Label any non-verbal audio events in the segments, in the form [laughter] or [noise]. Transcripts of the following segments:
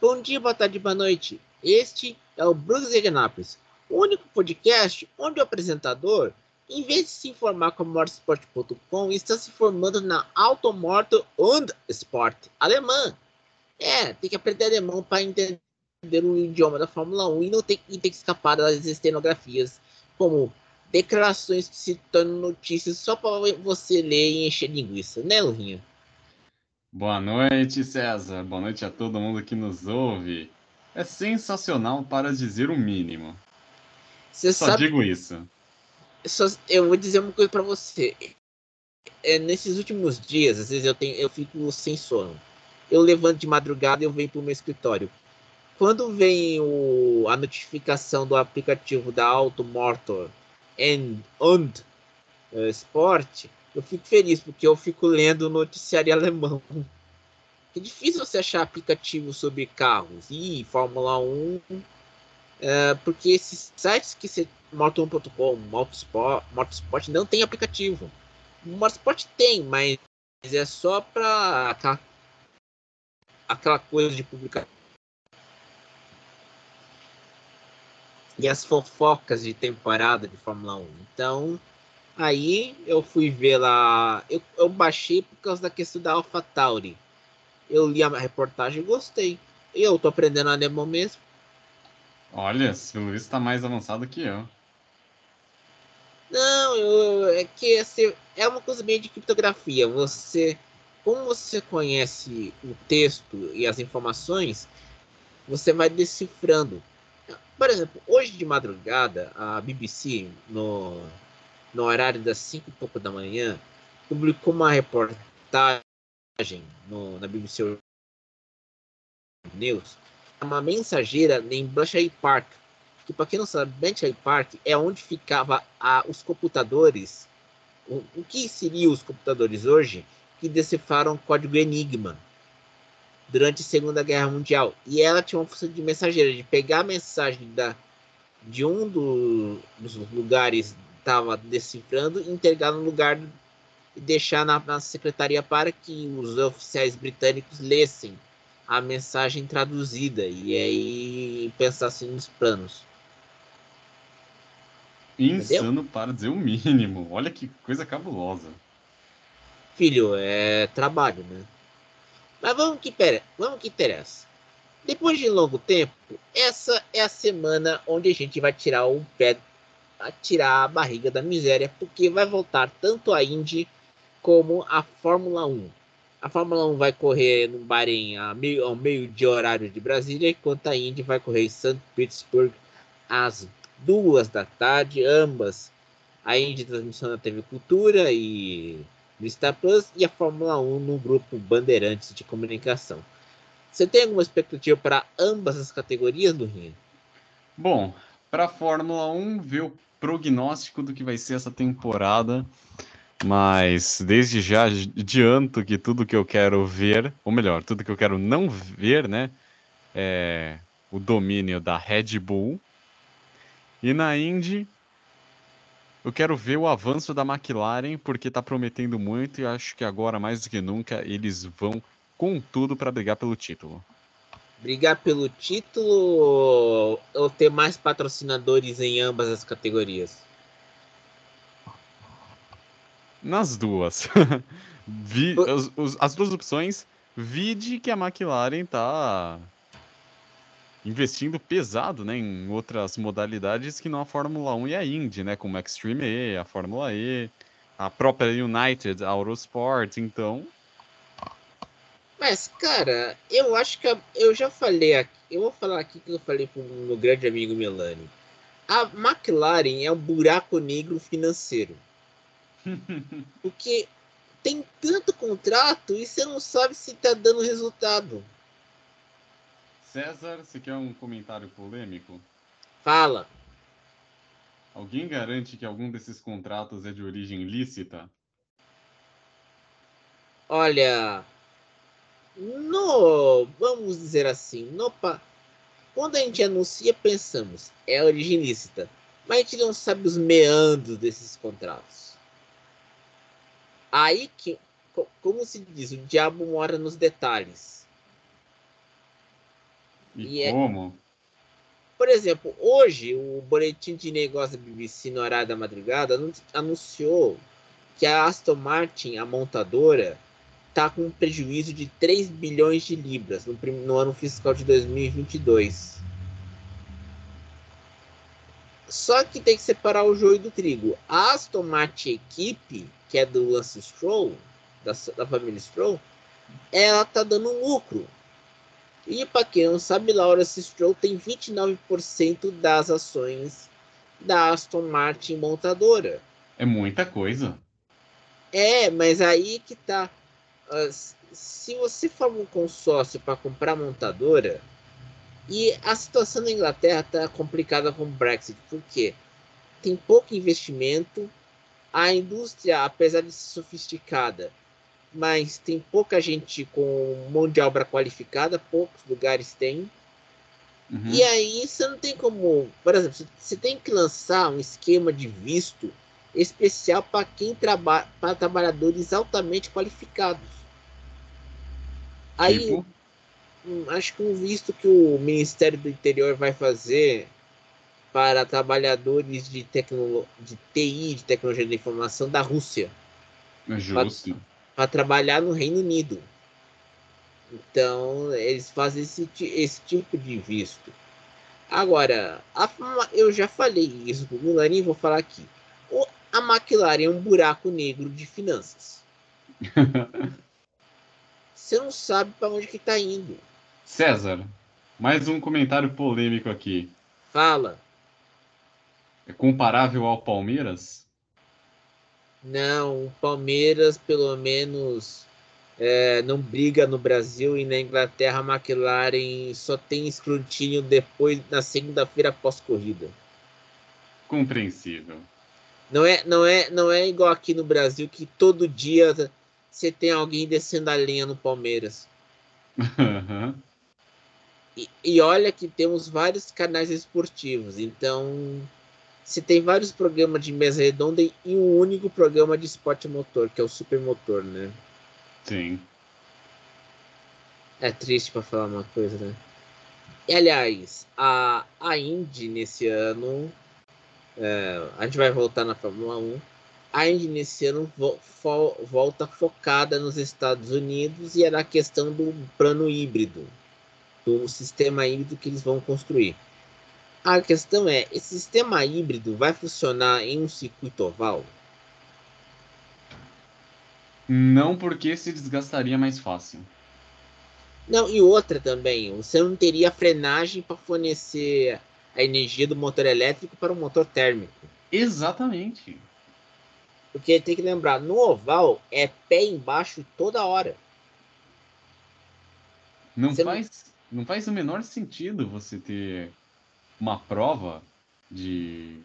Bom dia, boa tarde, boa noite. Este é o Brugs de Anápolis, o único podcast onde o apresentador, em vez de se informar com motorsport.com, está se formando na Automoto und Sport alemã. É, tem que aprender alemão para entender o idioma da Fórmula 1 e não tem, e tem que escapar das estenografias, como declarações que se tornam notícias só para você ler e encher linguiça, né, Lurinha? Boa noite, César. Boa noite a todo mundo que nos ouve. É sensacional para dizer o mínimo. Você Só sabe... digo isso. Só, eu vou dizer uma coisa para você. É, nesses últimos dias, às vezes eu tenho, eu fico sem sono. Eu levanto de madrugada e eu venho para o meu escritório. Quando vem o, a notificação do aplicativo da Automotor and, and uh, Sport, eu fico feliz porque eu fico lendo noticiário alemão. É difícil você achar aplicativo sobre carros e Fórmula 1, é, porque esses sites que você Moto1.com, Motorsport, Motorsport não tem aplicativo. Motorsport tem, mas é só para aquela coisa de publicar. E as fofocas de temporada de Fórmula 1. Então, Aí eu fui ver lá. Eu, eu baixei por causa da questão da AlphaTauri. Eu li a reportagem e gostei. E eu tô aprendendo alemão mesmo. Olha, o Luiz tá mais avançado que eu. Não, eu, é que assim, é uma coisa meio de criptografia. Você, como você conhece o texto e as informações, você vai decifrando. Por exemplo, hoje de madrugada, a BBC, no, no horário das 5 e pouco da manhã, publicou uma reportagem no, na BBC News, uma mensageira em Bletchley Park, que para quem não sabe, Bletchley Park é onde ficava a, os computadores, o, o que seriam os computadores hoje, que decifraram o código Enigma durante a Segunda Guerra Mundial. E ela tinha uma função de mensageira, de pegar a mensagem da, de um do, dos lugares estava decifrando, entregar no lugar e deixar na, na secretaria para que os oficiais britânicos lessem a mensagem traduzida e aí pensassem nos planos. Insano Entendeu? para dizer o mínimo. Olha que coisa cabulosa. Filho, é trabalho, né? Mas vamos que, pera, vamos que interessa. Depois de longo tempo, essa é a semana onde a gente vai tirar o pé a tirar a barriga da miséria, porque vai voltar tanto a Indy como a Fórmula 1. A Fórmula 1 vai correr no Bahrein a meio, ao meio de horário de Brasília, enquanto a Indy vai correr em St. Petersburg às duas da tarde, ambas. A Indy transmissão na TV Cultura e no Star Plus e a Fórmula 1 no grupo Bandeirantes de Comunicação. Você tem alguma expectativa para ambas as categorias do Rio? Bom, para a Fórmula 1, ver o prognóstico do que vai ser essa temporada, mas desde já adianto que tudo que eu quero ver, ou melhor, tudo que eu quero não ver, né, é o domínio da Red Bull. E na Indy, eu quero ver o avanço da McLaren, porque está prometendo muito e acho que agora, mais do que nunca, eles vão com tudo para brigar pelo título brigar pelo título ou ter mais patrocinadores em ambas as categorias? Nas duas. [laughs] Vi, os, as duas opções, vide que a McLaren está investindo pesado né, em outras modalidades que não a Fórmula 1 e a Indy, né, como a Extreme E, a Fórmula E, a própria United Autosport, então mas, cara, eu acho que eu já falei aqui, eu vou falar aqui que eu falei pro meu grande amigo Melanie. A McLaren é um buraco negro financeiro. [laughs] Porque tem tanto contrato e você não sabe se tá dando resultado. César, você quer um comentário polêmico? Fala. Alguém garante que algum desses contratos é de origem lícita? Olha, no, vamos dizer assim, no, quando a gente anuncia, pensamos, é origem lícita, mas a gente não sabe os meandros desses contratos. Aí que, como se diz, o diabo mora nos detalhes. E, E é- como? Por exemplo, hoje o boletim de negócio da BBC no horário da madrugada anun- anunciou que a Aston Martin, a montadora, está com um prejuízo de 3 bilhões de libras no, no ano fiscal de 2022. Só que tem que separar o joio do trigo. A Aston Martin equipe, que é do Lance Stroll, da, da família Stroll, ela tá dando lucro. E para quem não sabe, Lawrence Stroll tem 29% das ações da Aston Martin montadora. É muita coisa. É, mas aí que tá. Se você for um consórcio para comprar montadora, e a situação na Inglaterra tá complicada com o Brexit, porque tem pouco investimento, a indústria, apesar de ser sofisticada, mas tem pouca gente com mão de obra qualificada, poucos lugares têm. Uhum. E aí você não tem como. Por exemplo, você tem que lançar um esquema de visto especial para quem trabalha para trabalhadores altamente qualificados. Aí Tipo, hum, acho que um visto que o Ministério do Interior vai fazer para trabalhadores de, tecnolo... de TI, de tecnologia da informação da Rússia, é justo. para trabalhar no Reino Unido. Então, eles fazem esse, esse tipo de visto. Agora, a eu já falei isso pro Milan e vou falar aqui. O- a McLaren é um buraco negro de finanças. [laughs] Você não sabe para onde que tá indo. César, mais um comentário polêmico aqui. Fala. É comparável ao Palmeiras? Não, o Palmeiras, pelo menos, é, não briga no Brasil e na Inglaterra a McLaren só tem escrutínio depois, na segunda-feira pós-corrida. Compreensível. Não é, não, é, não é igual aqui no Brasil que todo dia você tem alguém descendo a linha no Palmeiras. Aham. E, e olha que temos vários canais esportivos, então você tem vários programas de mesa redonda e um único programa de esporte motor, que é o Supermotor, né? Sim. É triste para falar uma coisa, né? E, aliás, a, a Indy nesse ano. é, a gente vai voltar na Fórmula 1. A Indy nesse ano vo- fo- volta focada nos Estados Unidos e é na questão do plano híbrido, do sistema híbrido que eles vão construir. A questão é: esse sistema híbrido vai funcionar em um circuito oval? Não porque se desgastaria mais fácil. Não, e outra também, você não teria frenagem para fornecer a energia do motor elétrico para o motor térmico. Exatamente. Porque tem que lembrar, no oval é pé embaixo toda hora. Não Você não- faz, não faz o menor sentido você ter uma prova de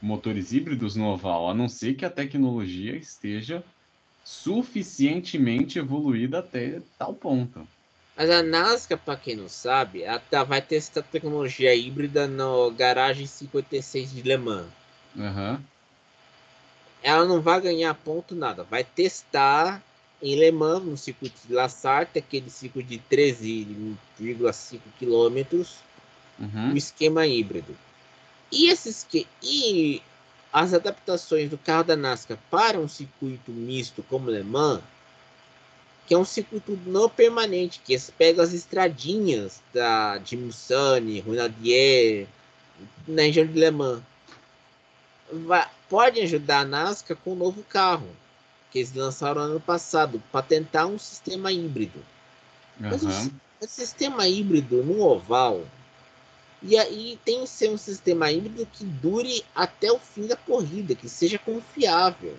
motores híbridos no oval, a não ser que a tecnologia esteja suficientemente evoluída até tal ponto. Mas a NASCAR, para quem não sabe, ela tá- vai testar tecnologia híbrida no garagem 56 de Le Mans. Aham. Ela não vai ganhar ponto nada, vai testar em Le Mans, no circuito de La Sarthe, aquele circuito de 13,5 quilômetros, Uhum. o esquema híbrido. E, esses que, e as adaptações do carro da NASCAR para um circuito misto como Le Mans, que é um circuito não permanente, que eles pegam as estradinhas da de Mussani, Runadier, na região de Le Mans, vai, pode ajudar a NASCAR com o novo carro que eles lançaram ano passado para tentar um sistema híbrido. Mas o o sistema híbrido no oval. E aí tem que ser um sistema híbrido que dure até o fim da corrida, que seja confiável.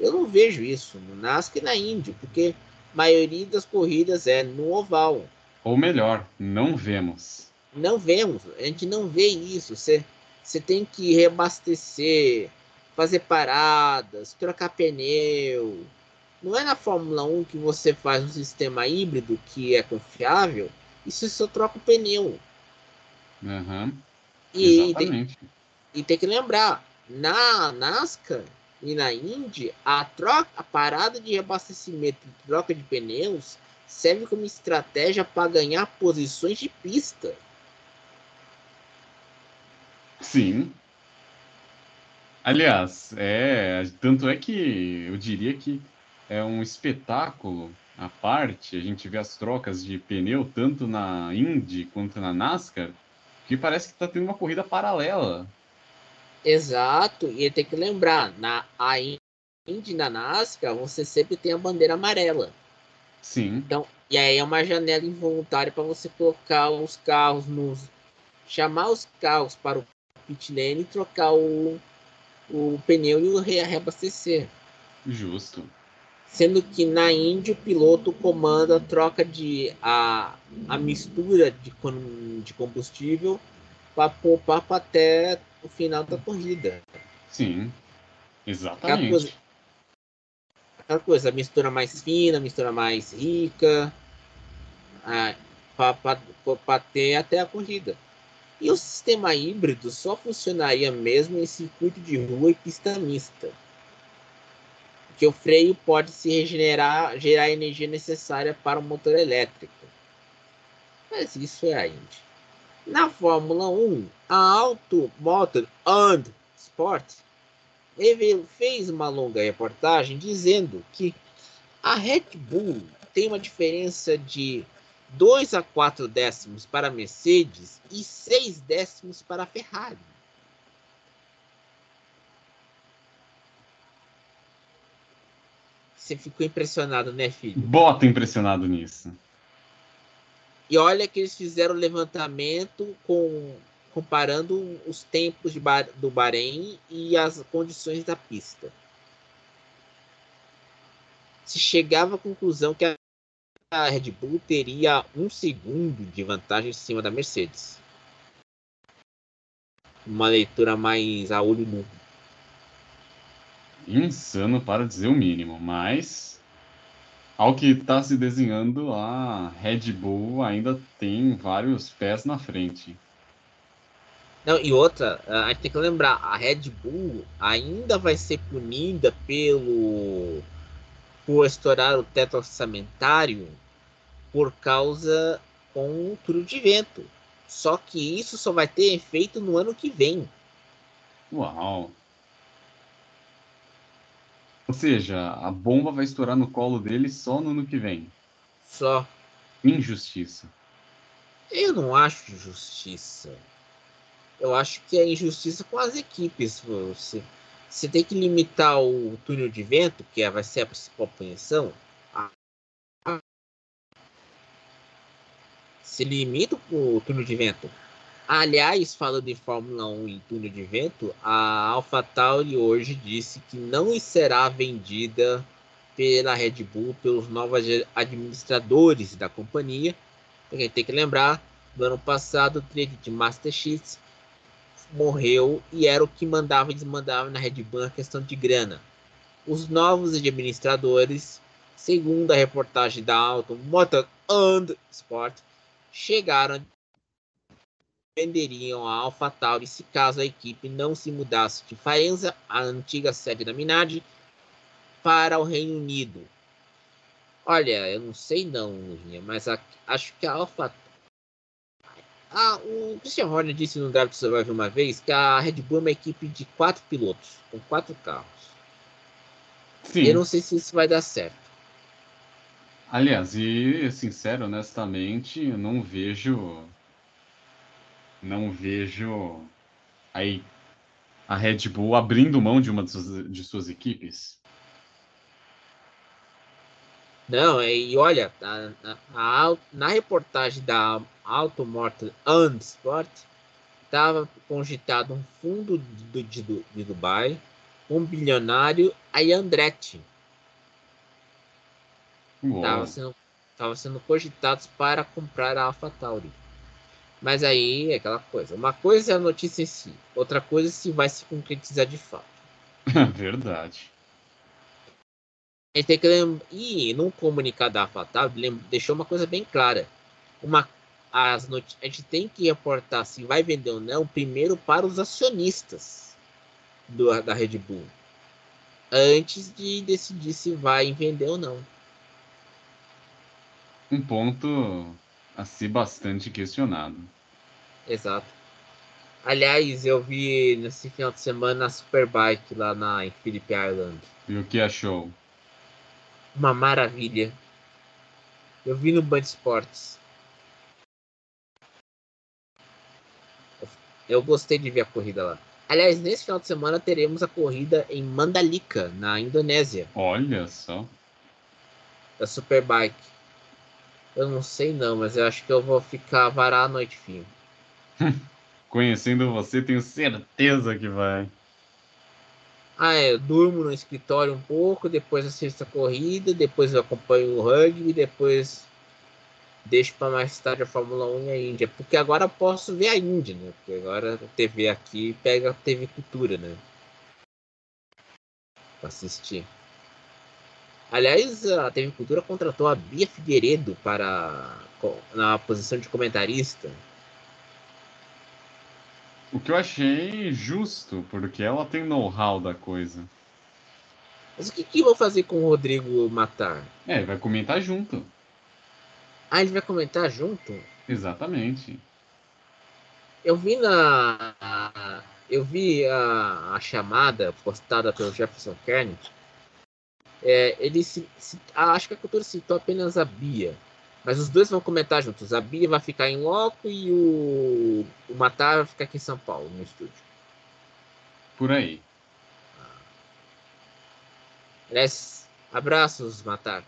Eu não vejo isso no NASCAR e na Indy, porque a maioria das corridas é no oval. Ou melhor, não vemos. Não vemos, a gente não vê isso. Você, você tem que reabastecer, fazer paradas, trocar pneu. Não é na Fórmula 1 que você faz um sistema híbrido que é confiável você só troca o pneu. Aham. E tem, Exatamente. e tem que lembrar, na NASCAR e na Indy, a troca, a parada de reabastecimento e troca de pneus serve como estratégia para ganhar posições de pista. Sim. Aliás, é, tanto é que eu diria que é um espetáculo à parte, a gente vê as trocas de pneu tanto na Indy quanto na NASCAR, que parece que está tendo uma corrida paralela. Exato, e tem que lembrar, na a Indy na NASCAR, você sempre tem a bandeira amarela. Sim. Então, e aí é uma janela involuntária para você colocar os carros nos chamar os carros para o pit lane e trocar o, o pneu e o reabastecer. Justo. Sendo que na Indy o piloto comanda a troca de a, a mistura de, de combustível para poupar até o final da corrida. Sim, exatamente. Aquela coisa, aquela coisa a mistura mais fina, a mistura mais rica, para ter até a corrida. E o sistema híbrido só funcionaria mesmo em circuito de rua e pista mista. Porque o freio pode se regenerar, gerar a energia necessária para o motor elétrico. Mas isso é a Indy. Na Fórmula 1, a Auto Motor and Sport fez uma longa reportagem dizendo que a Red Bull tem uma diferença de 2 a 4 décimos para a Mercedes e 6 décimos para a Ferrari. Você ficou impressionado, né, filho? Bota impressionado nisso. E olha que eles fizeram levantamento com comparando os tempos do Bahrein e as condições da pista. Se chegava à conclusão que a a Red Bull teria um segundo de vantagem em cima da Mercedes. Uma leitura mais a olho nu. Insano para dizer o mínimo, mas ao que está se desenhando, a Red Bull ainda tem vários pés na frente. Não, e outra, a gente tem que lembrar, a Red Bull ainda vai ser punida pelo por estourar o teto orçamentário por causa com um de vento. Só que isso só vai ter efeito no ano que vem. Uau! Ou seja, a bomba vai estourar no colo dele só no ano que vem. Só. Injustiça. Eu não acho justiça. Eu acho que é injustiça com as equipes. Você, você tem que limitar o túnel de vento, que é, vai ser a principal punição, se limita o túnel de vento. Aliás, falando de Fórmula 1 e túnel de vento, a AlphaTauri hoje disse que não será vendida pela Red Bull pelos novos administradores da companhia. Porque tem que lembrar, no ano passado o trade de Master Chiefs morreu e era o que mandava e desmandava na Red Bull na questão de grana. Os novos administradores, segundo a reportagem da Auto Motor and Sport, chegaram venderiam a AlphaTauri se caso a equipe não se mudasse de Faenza, a antiga sede da Minardi, para o Reino Unido. Olha, eu não sei não, mas a, acho que a Alpha ah, o Christian Horner disse no Drive to Survive uma vez que a Red Bull é uma equipe de quatro pilotos, com quatro carros. Sim. Eu não sei se isso vai dar certo. Aliás, e sincero, honestamente, eu não vejo. Não vejo aí a Red Bull abrindo mão de uma de suas, de suas equipes. Não, e olha, a, a, na reportagem da Automortal and Sport, estava cogitado um fundo de, de, de Dubai, um bilionário, a Andretti Estavam sendo, tava sendo cogitados para comprar a AlphaTauri. Mas aí é aquela coisa. Uma coisa é a notícia em si, outra coisa é se vai se concretizar de fato. [laughs] Verdade. A gente tem que lembrar. E no comunicado da AlphaTauri deixou uma coisa bem clara. Uma, as not... A gente tem que reportar se vai vender ou não primeiro para os acionistas do, da Red Bull. Antes de decidir se vai vender ou não. Um ponto a ser bastante questionado. Exato. Aliás, eu vi nesse final de semana a Superbike lá na, em Phillip Island. E o que achou? Uma maravilha. Eu vi no Band Esportes. Eu gostei de ver a corrida lá. Aliás, nesse final de semana teremos a corrida em Mandalika, na Indonésia. Olha só. Da Superbike. Eu não sei não, mas eu acho que eu vou ficar varar a noite fim. [laughs] Conhecendo você, tenho certeza que vai. Ah, é, eu durmo no escritório um pouco, depois assisto a corrida, depois eu acompanho o rugby, depois deixo para mais tarde a Fórmula 1 e a Índia. Porque agora posso ver a Índia, né? Porque agora a TV aqui pega a TV Cultura, né? Pra assistir. Aliás, a TV Cultura contratou a Bia Figueiredo para na posição de comentarista. O que eu achei justo, porque ela tem know-how da coisa. Mas o que, que vou fazer com o Rodrigo Matar? É, vai comentar junto. Ah, ele vai comentar junto? Exatamente. Eu vi na. Eu vi a, a chamada postada pelo Jefferson Kennedy. É, ele se, se, acho que a cultura citou apenas a Bia. Mas os dois vão comentar juntos. A Bia vai ficar em loco e o, o Matar vai ficar aqui em São Paulo, no estúdio. Por aí. Aliás, abraços, Matar.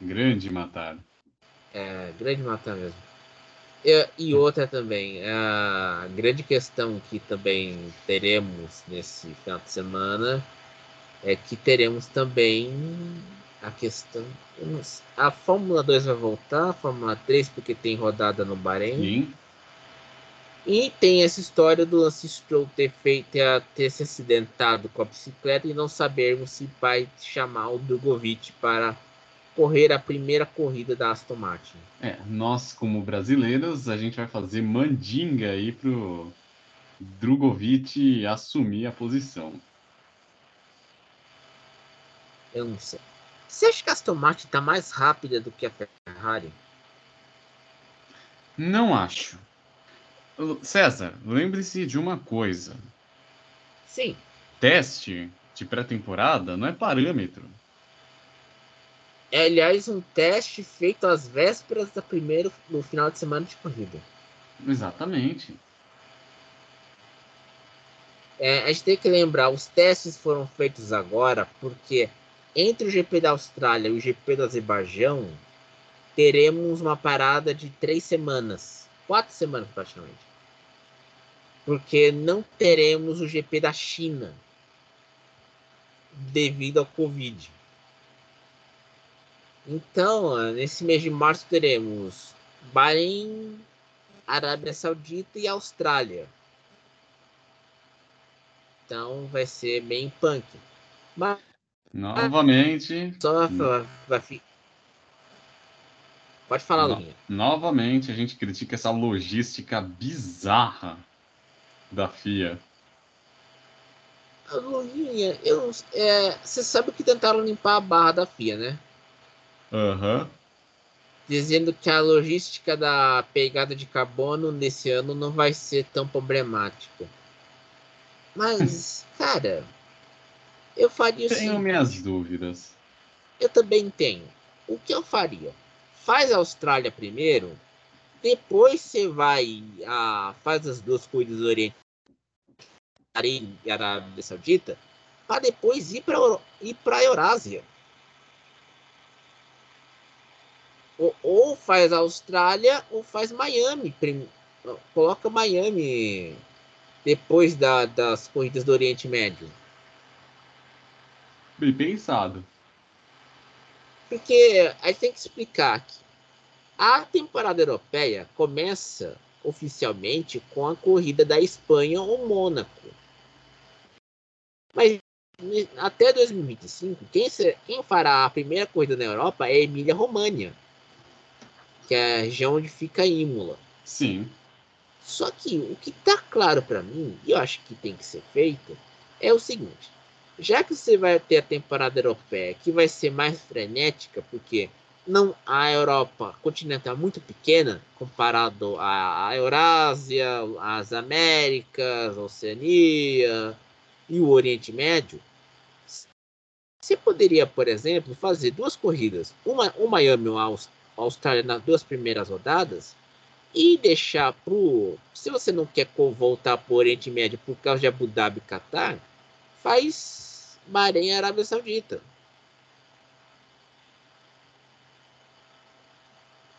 Grande Matar. É, grande Matar mesmo. E, e outra também, a grande questão que também teremos nesse final de semana é que teremos também a questão. A Fórmula 2 vai voltar, a Fórmula 3, porque tem rodada no Bahrein. Sim. E tem essa história do Lance Stroll ter feito ter se acidentado com a bicicleta e não sabermos se vai chamar o Drogovic para correr a primeira corrida da Aston Martin. É, nós como brasileiros, a gente vai fazer mandinga aí pro Drogovic assumir a posição. Eu não sei. Você acha que a Aston Martin está mais rápida do que a Ferrari? Não acho. César, lembre-se de uma coisa. Sim. Teste de pré-temporada não é parâmetro. É, aliás, um teste feito às vésperas da primeira, no final de semana de corrida. Exatamente. É, a gente tem que lembrar, os testes foram feitos agora porque entre o GP da Austrália e o GP do Azerbaijão, teremos uma parada de três semanas, quatro semanas praticamente. Porque não teremos o GP da China devido ao Covid. Então, nesse mês de março teremos Bahrein, Arábia Saudita e Austrália. Então vai ser bem punk. Mas Novamente. Só vai, ficar. Pode falar, Lulinha. Novamente a gente critica essa logística bizarra da FIA. Lulinha, eu, é, você sabe que tentaram limpar a barra da FIA, né? Uhum. Dizendo que a logística da pegada de carbono nesse ano não vai ser tão problemática. Mas, [laughs] cara, eu faria Tenho assim, minhas dúvidas. Eu também tenho. O que eu faria? Faz a Austrália primeiro, depois você vai a faz as duas corridas do Oriente e Arábia Saudita, para depois ir para ir para a Eurásia. Ou, ou, faz Austrália ou faz Miami. Prim, coloca Miami depois da, das corridas do Oriente Médio. Bem pensado. Porque a gente tem que explicar que a temporada europeia começa oficialmente com a corrida da Espanha ou Mônaco. Mas até 2025, quem, quem fará a primeira corrida na Europa é a Emília-Românnia, que é a região onde fica Imola. Sim. Só que o que está claro para mim, e eu acho que tem que ser feito, é o seguinte: já que você vai ter a temporada europeia, que vai ser mais frenética, porque não a Europa continental é muito pequena comparado à Eurásia, às Américas, a Oceania e o Oriente Médio, você poderia, por exemplo, fazer duas corridas, uma o Miami a Austrália nas duas primeiras rodadas e deixar pro, se você não quer voltar para o Oriente Médio por causa de Abu Dhabi e Qatar, faz Bahrein e Arábia Saudita.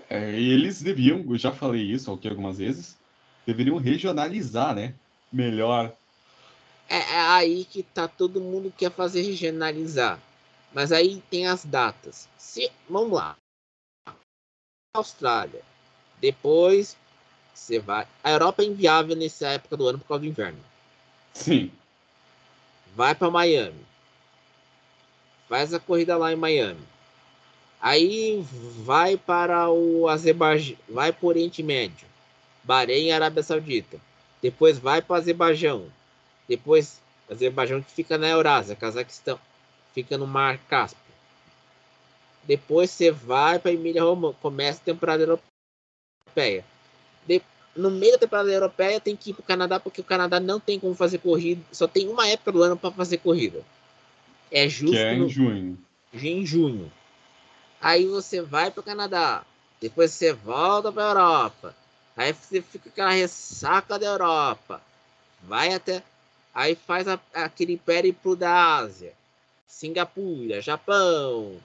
É, eles deviam, eu já falei isso aqui algumas vezes, deveriam regionalizar, né? Melhor. É, é aí que tá todo mundo quer fazer regionalizar. Mas aí tem as datas. Se, vamos lá. Austrália. Depois você vai. A Europa é inviável nessa época do ano por causa do inverno. Sim. Vai para Miami. Faz a corrida lá em Miami. Aí vai para o Azerbaijão, vai para o Oriente Médio, Bahrein e Arábia Saudita. Depois vai para o Azerbaijão. Depois, Azerbaijão que fica na Eurásia, Cazaquistão, fica no Mar Cáspio. Depois você vai para Emília Romana, começa a temporada europeia. De, no meio da temporada europeia tem que ir para o Canadá, porque o Canadá não tem como fazer corrida, só tem uma época do ano para fazer corrida. É justo. Que é em no, junho. Em junho. Aí você vai para o Canadá, depois você volta para a Europa, aí você fica aquela ressaca da Europa, vai até, aí faz a, aquele périplo da Ásia, Singapura, Japão,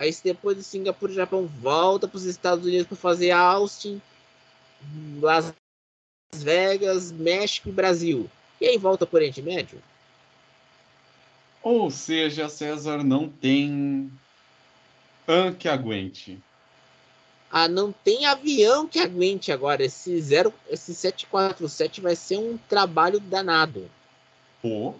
aí depois de Singapura e Japão volta para os Estados Unidos para fazer Austin, Las Vegas, México e Brasil, e aí volta para o Oriente Médio. Ou seja, César não tem an que aguente. Ah, não tem avião que aguente agora. Esse, zero, esse 747 vai ser um trabalho danado. Pô.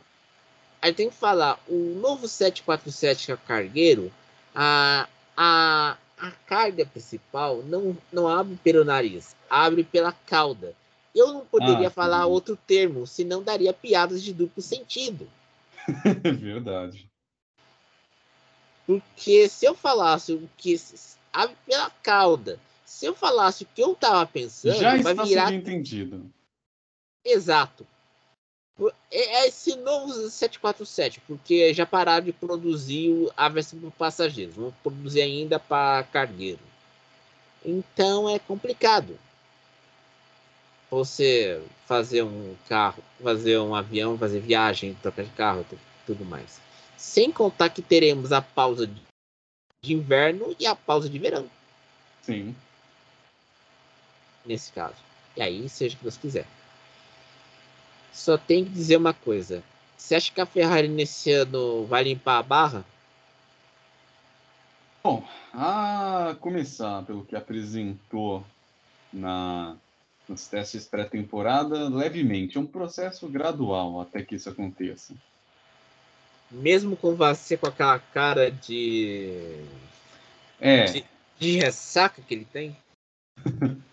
Aí tem que falar, o novo 747 que é cargueiro, a, a, a carga principal não, não abre pelo nariz, abre pela cauda. Eu não poderia ah, falar sim. outro termo, senão daria piadas de duplo sentido. [laughs] Verdade. Porque se eu falasse o que abre pela cauda, se eu falasse o que eu tava pensando, já vai está virar entendido. Exato. É, é esse novo 747, porque já pararam de produzir a versão para passageiros, vão produzir ainda para cargueiro. Então é complicado. Você fazer um carro, fazer um avião, fazer viagem, trocar de carro, tudo mais. Sem contar que teremos a pausa de inverno e a pausa de verão. Sim. Nesse caso. E aí, seja o que Deus quiser. Só tem que dizer uma coisa. Você acha que a Ferrari nesse ano vai limpar a barra? Bom, a começar pelo que apresentou na, nos testes pré-temporada, levemente. É um processo gradual até que isso aconteça mesmo com você com aquela cara de. É. De, de ressaca que ele tem? [laughs]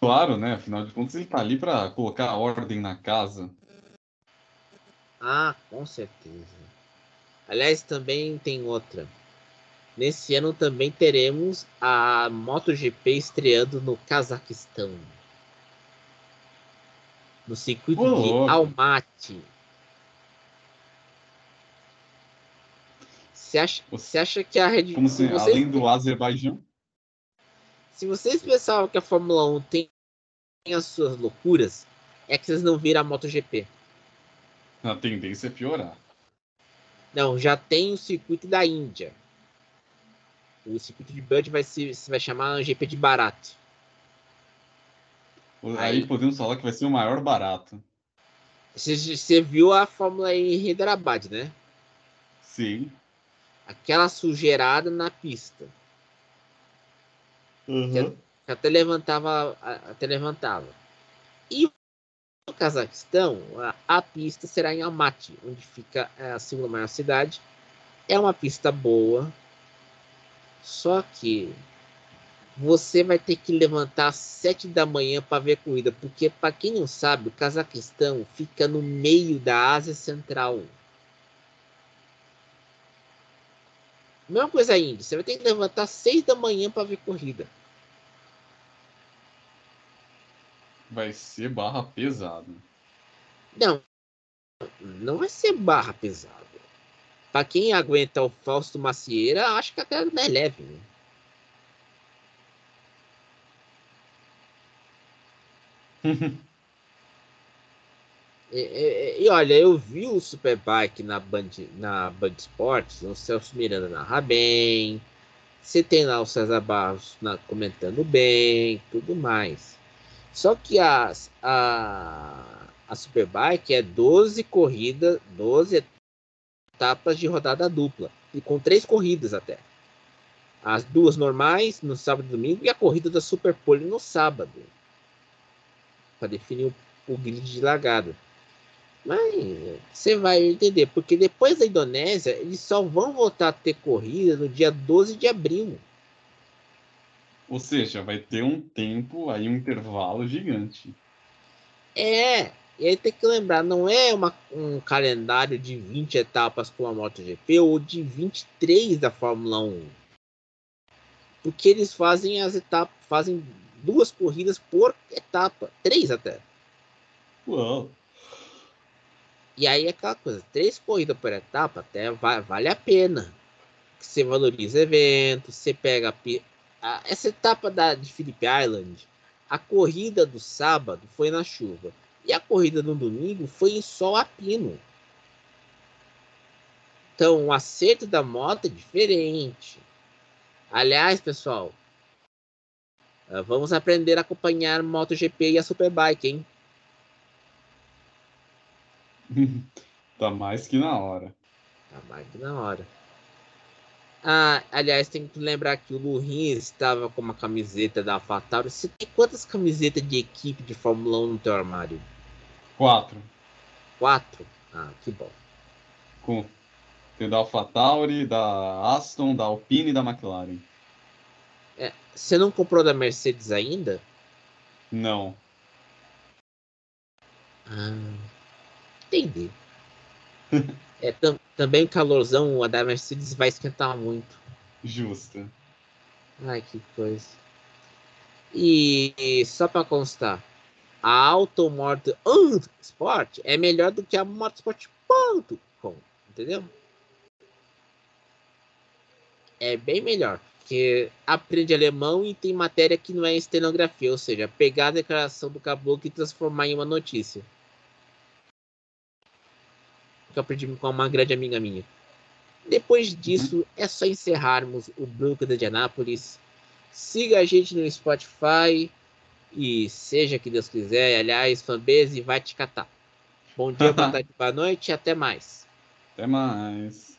claro, né? Afinal de contas, ele tá ali para colocar ordem na casa. Ah, com certeza. Aliás, também tem outra. Nesse ano também teremos a MotoGP estreando no Cazaquistão. No circuito oh, de Almaty. Você acha, você acha que a Red Bull. Vocês, além do Azerbaijão? Se vocês pensavam que a Fórmula 1 tem as suas loucuras, é que vocês não viram a MotoGP. A tendência é piorar. Não, já tem o circuito da Índia. O circuito de Bud vai se vai chamar GP de barato. Aí, Aí, podemos falar que vai ser o maior barato. Você, você viu a Fórmula em Hyderabad, né? Sim aquela sujeirada na pista. Uhum. Até levantava, até levantava. E no Cazaquistão, a, a, pista será em Almaty, onde fica a segunda maior cidade. É uma pista boa, só que você vai ter que levantar às sete da manhã para ver a corrida, porque para quem não sabe, o Cazaquistão fica no meio da Ásia Central. Mesma coisa ainda, você vai ter que levantar às 6 da manhã para ver corrida. Vai ser barra pesada. Não, não vai ser barra pesada. Para quem aguenta o Fausto Macieira, acho que até não é leve. Né? [laughs] E, olha, eu vi o Superbike na Band, na Band Esportes, o Celso Miranda narra bem. Você tem lá o César Barros na, comentando bem, tudo mais. Só que a, a, a Superbike é 12 corridas, 12 etapas de rodada dupla. E com três corridas até. As duas normais no sábado e domingo e a corrida da Superpole no sábado. Para definir o, o grid de largada. Mas você vai entender, porque depois da Indonésia, eles só vão voltar a ter corrida no dia 12 de abril. Ou seja, vai ter um tempo aí, um intervalo gigante. É, e aí tem que lembrar, não é uma, um calendário de 20 etapas com a MotoGP ou de 23 da Fórmula 1. Porque eles fazem as etapas, fazem duas corridas por etapa, três até. Uau. E aí é aquela coisa, três corridas por etapa até vale a pena. Você valoriza eventos, você pega a, essa etapa da, de Phillip Island, a corrida do sábado foi na chuva. E a corrida no domingo foi em sol a pino. Então o acerto da moto é diferente. Aliás, pessoal, eh, vamos aprender a acompanhar MotoGP e a Superbike, hein? [laughs] tá mais que na hora. Tá mais que na hora. Ah, aliás, tem que lembrar que o Lurin estava com uma camiseta da AlphaTauri. Você tem quantas camisetas de equipe de Fórmula 1 no teu armário? Quatro. Quatro? Ah, que bom. Com tem da AlphaTauri, da Aston, da Alpine e da McLaren. É, você não comprou da Mercedes ainda? Não. Ah, Entendi. é, tam, também calorzão, a da Mercedes vai esquentar muito. Justo. Ai, que coisa. E, e só para constar, a Automoto Sport é melhor do que a Motorsport.com, entendeu? É bem melhor, porque aprende alemão e tem matéria que não é estenografia, ou seja, pegar a declaração do caboclo e transformar em uma notícia que eu aprendi com uma grande amiga minha. Depois disso, é só encerrarmos o Branco de Anápolis. Siga a gente no Spotify e seja que Deus quiser. Aliás, fanbase vai te catar. Bom dia, [laughs] boa tarde, boa noite e até mais. Até mais.